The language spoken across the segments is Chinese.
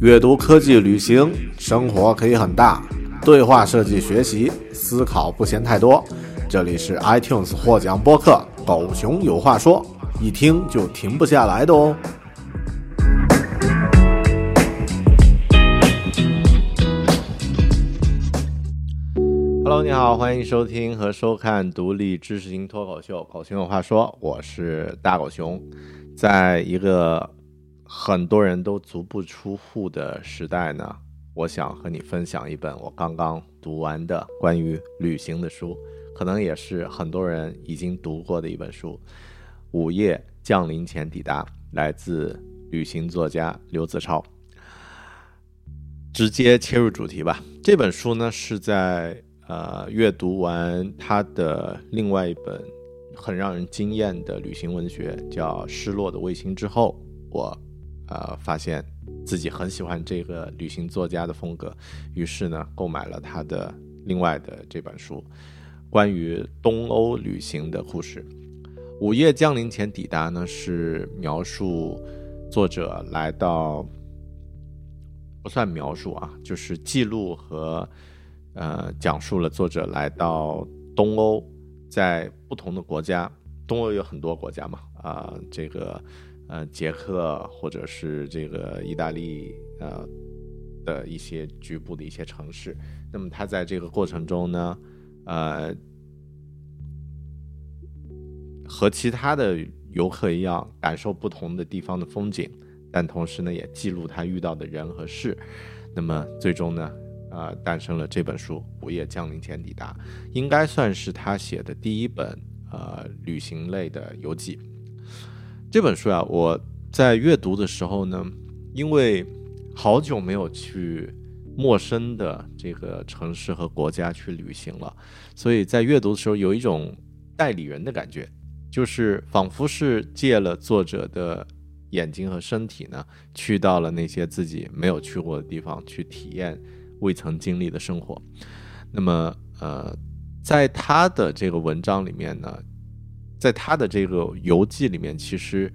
阅读、科技、旅行，生活可以很大。对话设计、学习、思考不嫌太多。这里是 iTunes 获奖播客《狗熊有话说》，一听就停不下来的哦。Hello，你好，欢迎收听和收看独立知识型脱口秀《狗熊有话说》，我是大狗熊，在一个。很多人都足不出户的时代呢，我想和你分享一本我刚刚读完的关于旅行的书，可能也是很多人已经读过的一本书。午夜降临前抵达，来自旅行作家刘子超。直接切入主题吧。这本书呢是在呃阅读完他的另外一本很让人惊艳的旅行文学，叫《失落的卫星》之后，我。呃，发现自己很喜欢这个旅行作家的风格，于是呢，购买了他的另外的这本书，关于东欧旅行的故事。午夜降临前抵达呢，是描述作者来到，不算描述啊，就是记录和呃，讲述了作者来到东欧，在不同的国家，东欧有很多国家嘛，啊，这个。呃，捷克或者是这个意大利呃的一些局部的一些城市，那么他在这个过程中呢，呃，和其他的游客一样，感受不同的地方的风景，但同时呢，也记录他遇到的人和事。那么最终呢，呃，诞生了这本书《午夜降临前抵达》，应该算是他写的第一本呃旅行类的游记。这本书啊，我在阅读的时候呢，因为好久没有去陌生的这个城市和国家去旅行了，所以在阅读的时候有一种代理人的感觉，就是仿佛是借了作者的眼睛和身体呢，去到了那些自己没有去过的地方，去体验未曾经历的生活。那么，呃，在他的这个文章里面呢。在他的这个游记里面，其实，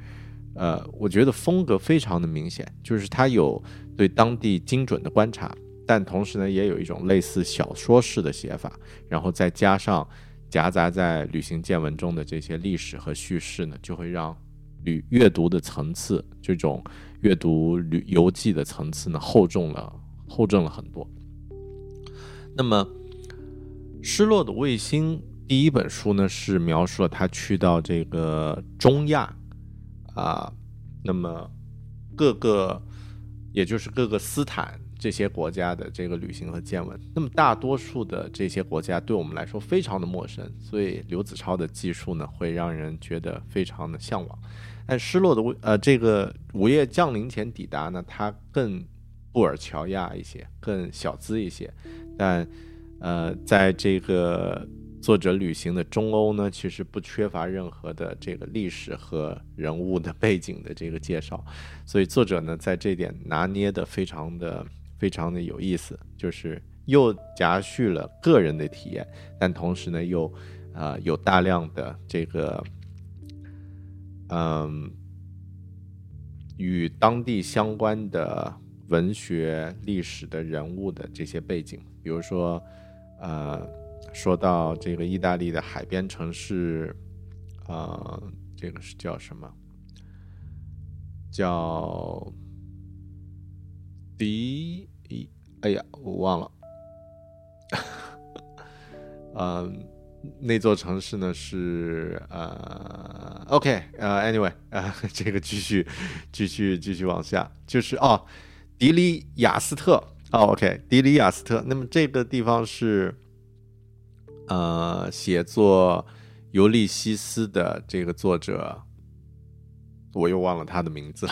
呃，我觉得风格非常的明显，就是他有对当地精准的观察，但同时呢，也有一种类似小说式的写法，然后再加上夹杂在旅行见闻中的这些历史和叙事呢，就会让旅阅读的层次，这种阅读旅游记的层次呢，厚重了，厚重了很多。那么，失落的卫星。第一本书呢是描述了他去到这个中亚，啊，那么各个也就是各个斯坦这些国家的这个旅行和见闻。那么大多数的这些国家对我们来说非常的陌生，所以刘子超的技术呢会让人觉得非常的向往。但失落的呃这个午夜降临前抵达呢，它更布尔乔亚一些，更小资一些，但呃在这个。作者旅行的中欧呢，其实不缺乏任何的这个历史和人物的背景的这个介绍，所以作者呢在这点拿捏的非常的非常的有意思，就是又夹叙了个人的体验，但同时呢又啊有大量的这个嗯与当地相关的文学历史的人物的这些背景，比如说呃。说到这个意大利的海边城市，呃，这个是叫什么？叫迪？哎呀，我忘了。嗯，那座城市呢是呃，OK，呃，Anyway，呃，这个继续继续继续往下，就是哦，迪里亚斯特。哦，OK，迪里亚斯特。那么这个地方是。呃，写作《尤利西斯》的这个作者，我又忘了他的名字。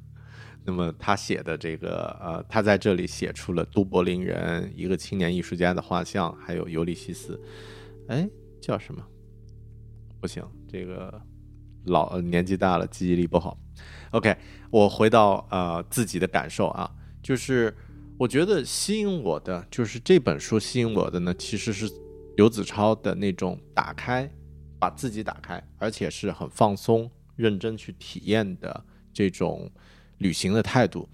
那么他写的这个，呃，他在这里写出了都柏林人一个青年艺术家的画像，还有尤利西斯。哎，叫什么？不行，这个老年纪大了，记忆力不好。OK，我回到呃自己的感受啊，就是我觉得吸引我的，就是这本书吸引我的呢，其实是。刘子超的那种打开，把自己打开，而且是很放松、认真去体验的这种旅行的态度，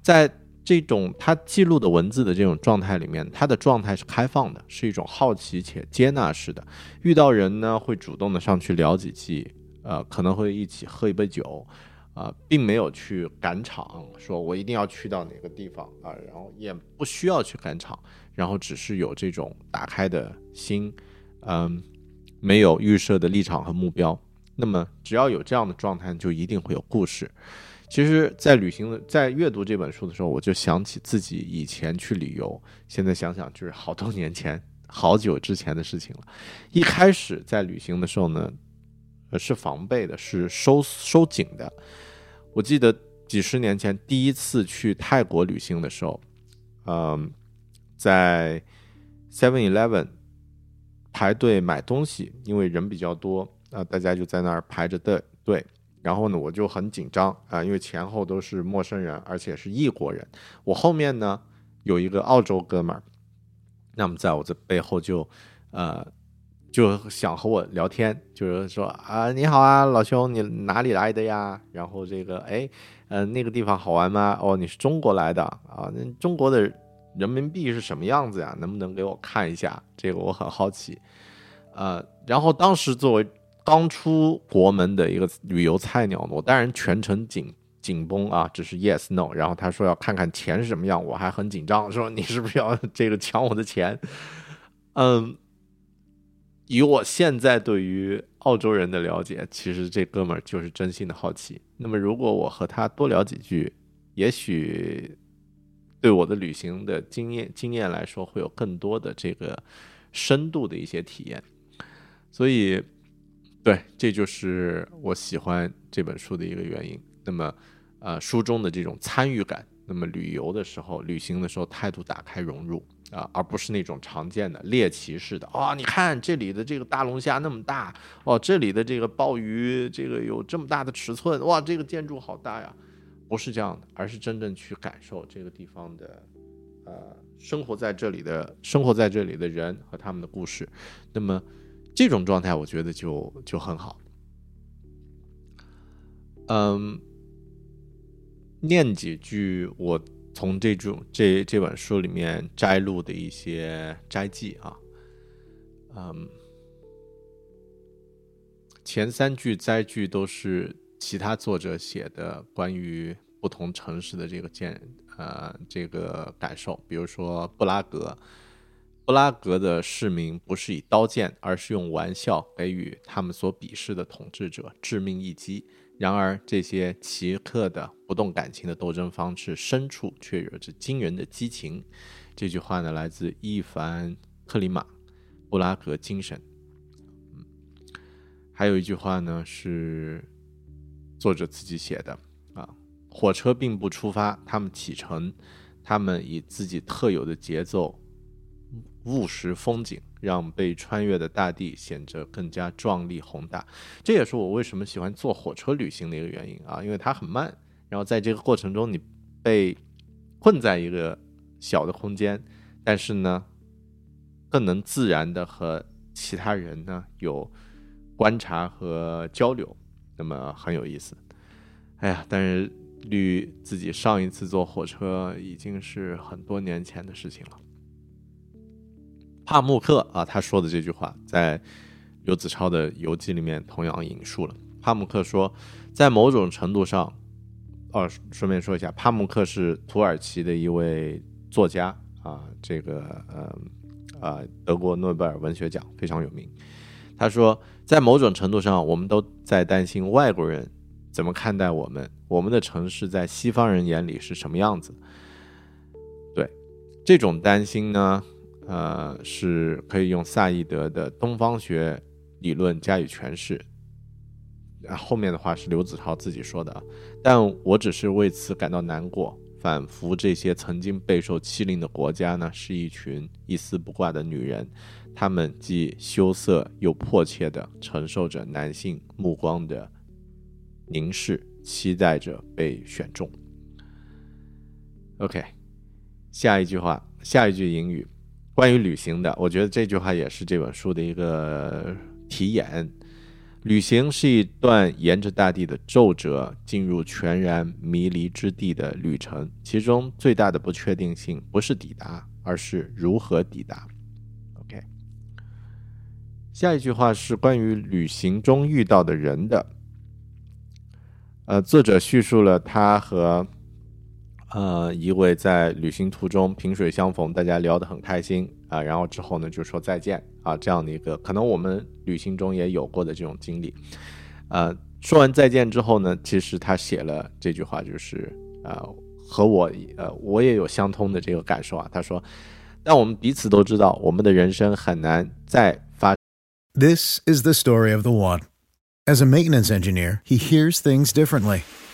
在这种他记录的文字的这种状态里面，他的状态是开放的，是一种好奇且接纳式的。遇到人呢，会主动的上去聊几句，呃，可能会一起喝一杯酒，啊，并没有去赶场，说我一定要去到哪个地方啊，然后也不需要去赶场。然后只是有这种打开的心，嗯，没有预设的立场和目标。那么只要有这样的状态，就一定会有故事。其实，在旅行的在阅读这本书的时候，我就想起自己以前去旅游。现在想想，就是好多年前、好久之前的事情了。一开始在旅行的时候呢，是防备的，是收收紧的。我记得几十年前第一次去泰国旅行的时候，嗯。在 Seven Eleven 排队买东西，因为人比较多啊，大家就在那儿排着队队。然后呢，我就很紧张啊，因为前后都是陌生人，而且是异国人。我后面呢有一个澳洲哥们儿，那么在我这背后就呃就想和我聊天，就是说啊，你好啊，老兄，你哪里来的呀？然后这个哎，呃，那个地方好玩吗？哦，你是中国来的啊？那中国的。人民币是什么样子呀？能不能给我看一下？这个我很好奇。呃，然后当时作为刚出国门的一个旅游菜鸟，我当然全程紧紧绷啊，只是 yes no。然后他说要看看钱是什么样，我还很紧张，说你是不是要这个抢我的钱？嗯，以我现在对于澳洲人的了解，其实这哥们儿就是真心的好奇。那么如果我和他多聊几句，也许。对我的旅行的经验经验来说，会有更多的这个深度的一些体验，所以，对，这就是我喜欢这本书的一个原因。那么，呃，书中的这种参与感，那么旅游的时候、旅行的时候，态度打开融入啊，而不是那种常见的猎奇式的啊，你看这里的这个大龙虾那么大哦，这里的这个鲍鱼这个有这么大的尺寸，哇，这个建筑好大呀。不是这样的，而是真正去感受这个地方的，呃，生活在这里的生活在这里的人和他们的故事。那么，这种状态我觉得就就很好。嗯，念几句我从这种这这本书里面摘录的一些摘记啊，嗯，前三句摘句都是。其他作者写的关于不同城市的这个见呃这个感受，比如说布拉格，布拉格的市民不是以刀剑，而是用玩笑给予他们所鄙视的统治者致命一击。然而，这些奇特的不动感情的斗争方式，深处却有着惊人的激情。这句话呢，来自伊凡克里马，《布拉格精神》。嗯，还有一句话呢是。作者自己写的啊，火车并不出发，他们启程，他们以自己特有的节奏务实风景，让被穿越的大地显得更加壮丽宏大。这也是我为什么喜欢坐火车旅行的一个原因啊，因为它很慢，然后在这个过程中你被困在一个小的空间，但是呢，更能自然的和其他人呢有观察和交流，那么很有意思。哎呀，但是距自己上一次坐火车已经是很多年前的事情了。帕慕克啊，他说的这句话在刘子超的游记里面同样引述了。帕慕克说，在某种程度上，哦，顺便说一下，帕慕克是土耳其的一位作家啊，这个呃啊，德国诺贝尔文学奖非常有名。他说，在某种程度上，我们都在担心外国人。怎么看待我们？我们的城市在西方人眼里是什么样子？对这种担心呢，呃，是可以用萨义德的东方学理论加以诠释。后面的话是刘子超自己说的啊，但我只是为此感到难过。仿佛这些曾经备受欺凌的国家呢，是一群一丝不挂的女人，她们既羞涩又迫切地承受着男性目光的。凝视，期待着被选中。OK，下一句话，下一句英语，关于旅行的，我觉得这句话也是这本书的一个题眼。旅行是一段沿着大地的皱褶进入全然迷离之地的旅程，其中最大的不确定性不是抵达，而是如何抵达。OK，下一句话是关于旅行中遇到的人的。呃，作者叙述了他和呃一位在旅行途中萍水相逢，大家聊得很开心啊，然后之后呢就说再见啊，这样的一个可能我们旅行中也有过的这种经历。呃，说完再见之后呢，其实他写了这句话，就是呃和我呃我也有相通的这个感受啊。他说，但我们彼此都知道，我们的人生很难再发。This is the story of the one. As a maintenance engineer, he hears things differently.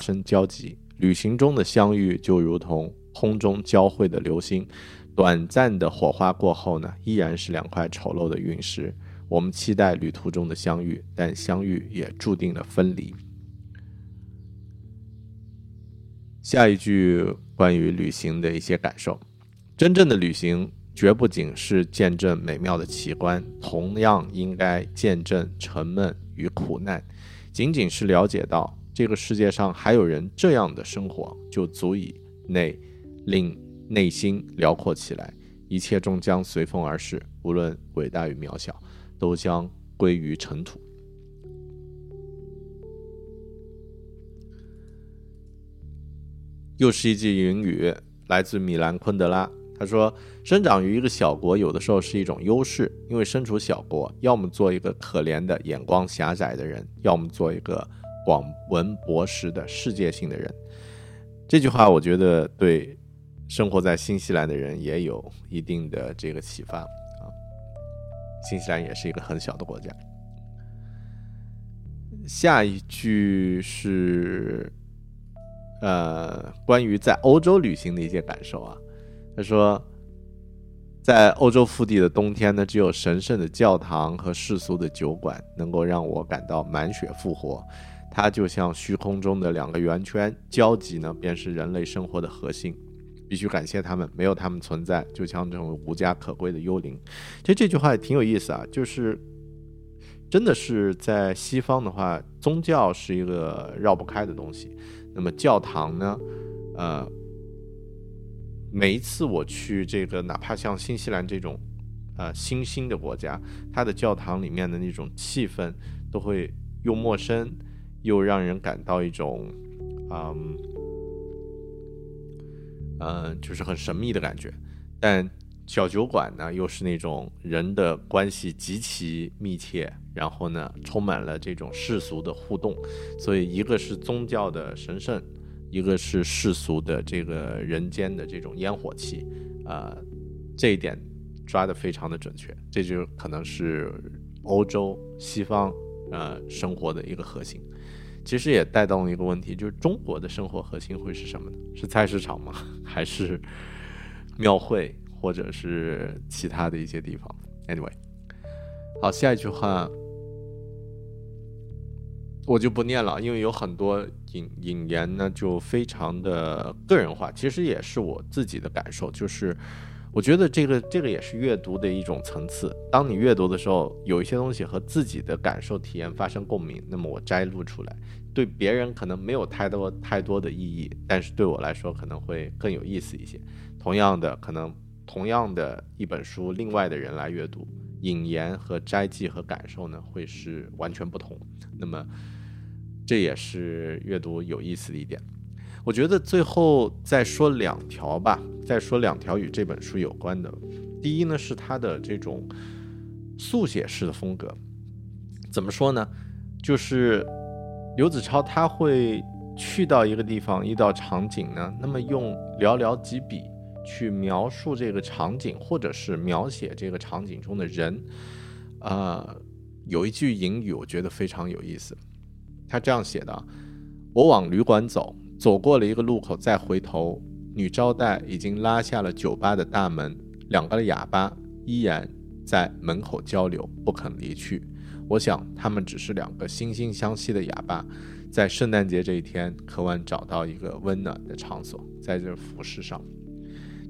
生交集，旅行中的相遇就如同空中交汇的流星，短暂的火花过后呢，依然是两块丑陋的陨石。我们期待旅途中的相遇，但相遇也注定了分离。下一句关于旅行的一些感受：真正的旅行绝不仅是见证美妙的奇观，同样应该见证沉闷与苦难。仅仅是了解到。这个世界上还有人这样的生活，就足以内令内心辽阔起来。一切终将随风而逝，无论伟大与渺小，都将归于尘土。又是一句云语，来自米兰昆德拉。他说：“生长于一个小国，有的时候是一种优势，因为身处小国，要么做一个可怜的眼光狭窄的人，要么做一个。”广闻博识的世界性的人，这句话我觉得对生活在新西兰的人也有一定的这个启发啊。新西兰也是一个很小的国家。下一句是，呃，关于在欧洲旅行的一些感受啊。他说，在欧洲腹地的冬天呢，只有神圣的教堂和世俗的酒馆能够让我感到满血复活。它就像虚空中的两个圆圈，交集呢便是人类生活的核心。必须感谢他们，没有他们存在，就像这种无家可归的幽灵。其实这句话也挺有意思啊，就是真的是在西方的话，宗教是一个绕不开的东西。那么教堂呢？呃，每一次我去这个，哪怕像新西兰这种呃新兴的国家，它的教堂里面的那种气氛，都会又陌生又让人感到一种嗯嗯，就是很神秘的感觉。但小酒馆呢，又是那种人的关系极其密切，然后呢，充满了这种世俗的互动，所以一个是宗教的神圣，一个是世俗的这个人间的这种烟火气，啊，这一点抓得非常的准确，这就可能是欧洲西方呃生活的一个核心。其实也带动了一个问题，就是中国的生活核心会是什么呢？是菜市场吗？还是庙会？或者是其他的一些地方。Anyway，好，下一句话我就不念了，因为有很多引引言呢，就非常的个人化。其实也是我自己的感受，就是我觉得这个这个也是阅读的一种层次。当你阅读的时候，有一些东西和自己的感受体验发生共鸣，那么我摘录出来，对别人可能没有太多太多的意义，但是对我来说可能会更有意思一些。同样的，可能。同样的一本书，另外的人来阅读，引言和摘记和感受呢，会是完全不同。那么，这也是阅读有意思的一点。我觉得最后再说两条吧，再说两条与这本书有关的。第一呢，是他的这种速写式的风格。怎么说呢？就是刘子超他会去到一个地方，一道场景呢，那么用寥寥几笔。去描述这个场景，或者是描写这个场景中的人，呃，有一句引语，我觉得非常有意思。他这样写的：“我往旅馆走，走过了一个路口，再回头，女招待已经拉下了酒吧的大门，两个哑巴依然在门口交流，不肯离去。我想，他们只是两个惺惺相惜的哑巴，在圣诞节这一天，渴望找到一个温暖的场所，在这服饰上。”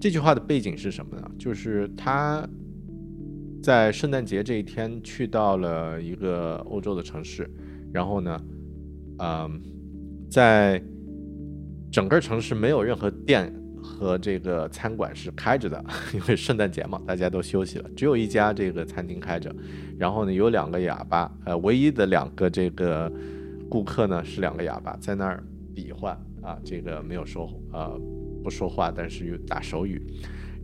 这句话的背景是什么呢？就是他在圣诞节这一天去到了一个欧洲的城市，然后呢，嗯，在整个城市没有任何店和这个餐馆是开着的，因为圣诞节嘛，大家都休息了，只有一家这个餐厅开着。然后呢，有两个哑巴，呃，唯一的两个这个顾客呢是两个哑巴，在那儿比划啊，这个没有说呃。不说话，但是又打手语，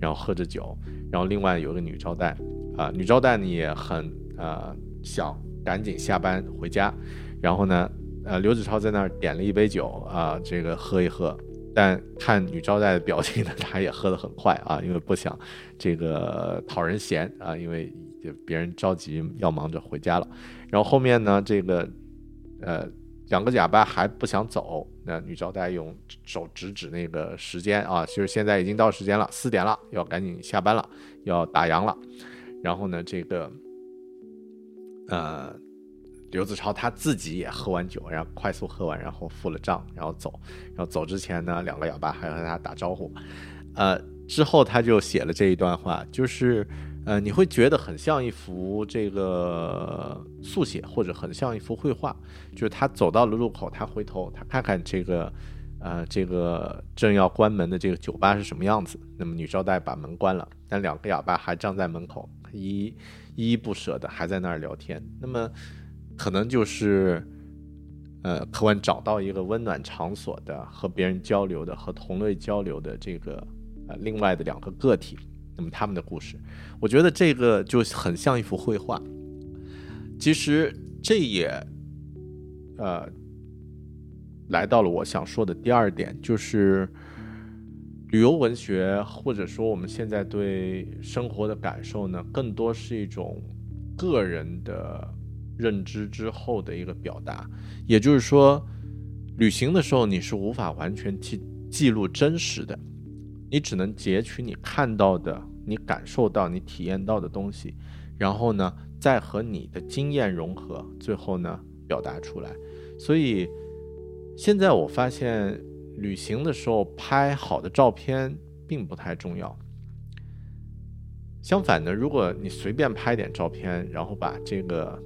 然后喝着酒，然后另外有个女招待，啊，女招待呢也很呃想赶紧下班回家，然后呢，呃，刘子超在那儿点了一杯酒啊，这个喝一喝，但看女招待的表情呢，他也喝得很快啊，因为不想这个讨人嫌啊，因为别人着急要忙着回家了，然后后面呢，这个呃。两个哑巴还不想走，那女招待用手指指那个时间啊，就是现在已经到时间了，四点了，要赶紧下班了，要打烊了。然后呢，这个呃，刘子超他自己也喝完酒，然后快速喝完，然后付了账，然后走。然后走之前呢，两个哑巴还和他打招呼。呃，之后他就写了这一段话，就是。呃，你会觉得很像一幅这个速写，或者很像一幅绘画。就是他走到了路口，他回头，他看看这个，呃，这个正要关门的这个酒吧是什么样子。那么女招待把门关了，但两个哑巴还站在门口，依依依不舍的还在那儿聊天。那么可能就是，呃，渴望找到一个温暖场所的，和别人交流的，和同类交流的这个，呃，另外的两个个体。那么他们的故事，我觉得这个就很像一幅绘画。其实这也，呃，来到了我想说的第二点，就是旅游文学，或者说我们现在对生活的感受呢，更多是一种个人的认知之后的一个表达。也就是说，旅行的时候你是无法完全去记录真实的。你只能截取你看到的、你感受到、你体验到的东西，然后呢，再和你的经验融合，最后呢，表达出来。所以，现在我发现，旅行的时候拍好的照片并不太重要。相反的，如果你随便拍点照片，然后把这个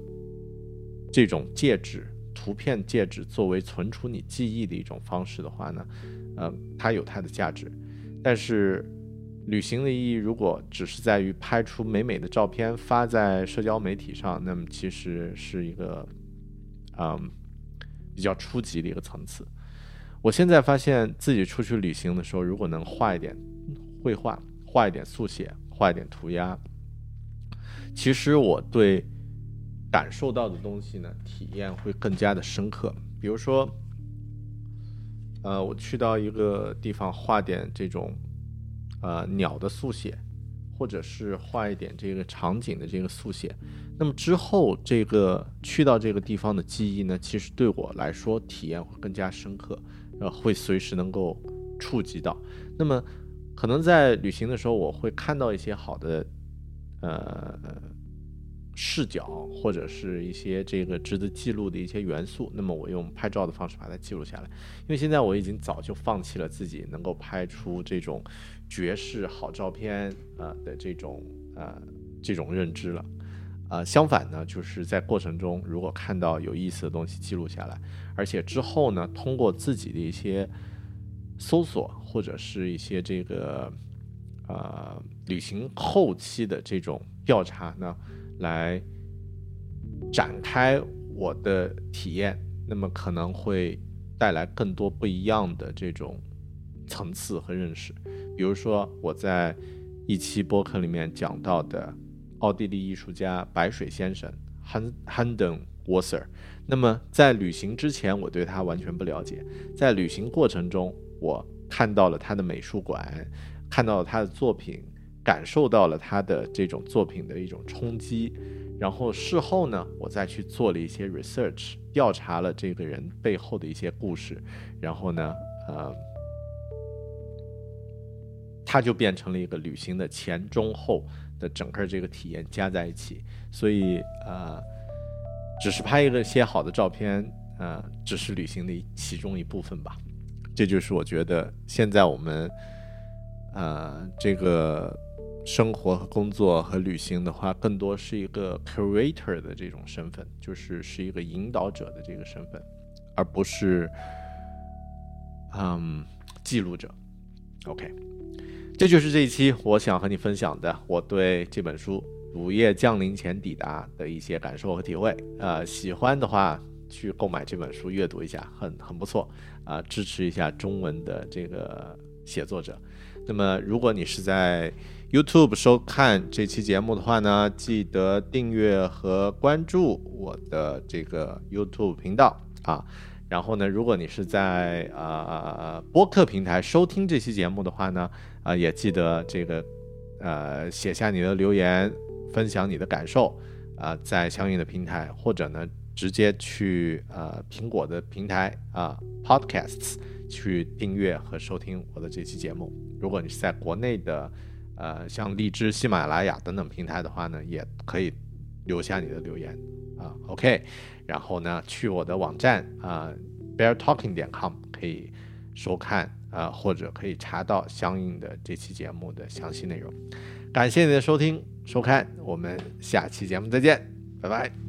这种介质、图片介质作为存储你记忆的一种方式的话呢，呃，它有它的价值。但是，旅行的意义如果只是在于拍出美美的照片发在社交媒体上，那么其实是一个，嗯，比较初级的一个层次。我现在发现自己出去旅行的时候，如果能画一点绘画，画一点速写，画一点涂鸦，其实我对感受到的东西呢，体验会更加的深刻。比如说，呃，我去到一个地方画点这种呃鸟的速写，或者是画一点这个场景的这个速写，那么之后这个去到这个地方的记忆呢，其实对我来说体验会更加深刻。呃，会随时能够触及到。那么，可能在旅行的时候，我会看到一些好的呃视角，或者是一些这个值得记录的一些元素。那么，我用拍照的方式把它记录下来。因为现在我已经早就放弃了自己能够拍出这种绝世好照片啊的这种呃这种认知了。呃，相反呢，就是在过程中，如果看到有意思的东西记录下来，而且之后呢，通过自己的一些搜索或者是一些这个呃旅行后期的这种调查呢，来展开我的体验，那么可能会带来更多不一样的这种层次和认识。比如说我在一期播客里面讲到的。奥地利艺术家白水先生 Han Handen Wasser。那么在旅行之前，我对他完全不了解。在旅行过程中，我看到了他的美术馆，看到了他的作品，感受到了他的这种作品的一种冲击。然后事后呢，我再去做了一些 research，调查了这个人背后的一些故事。然后呢，呃，他就变成了一个旅行的前中后。的整个这个体验加在一起，所以呃，只是拍一个些好的照片，呃，只是旅行的其中一部分吧。这就是我觉得现在我们呃这个生活和工作和旅行的话，更多是一个 curator 的这种身份，就是是一个引导者的这个身份，而不是嗯记录者。OK。这就是这一期我想和你分享的我对这本书《午夜降临前抵达》的一些感受和体会。呃，喜欢的话去购买这本书阅读一下，很很不错啊，支持一下中文的这个写作者。那么，如果你是在 YouTube 收看这期节目的话呢，记得订阅和关注我的这个 YouTube 频道啊。然后呢，如果你是在呃播客平台收听这期节目的话呢，啊，也记得这个呃写下你的留言，分享你的感受，啊，在相应的平台，或者呢直接去呃苹果的平台啊 Podcasts 去订阅和收听我的这期节目。如果你是在国内的呃像荔枝、喜马拉雅等等平台的话呢，也可以留下你的留言啊。OK。然后呢，去我的网站啊，beartalking 点 com 可以收看啊，或者可以查到相应的这期节目的详细内容。感谢你的收听收看，我们下期节目再见，拜拜。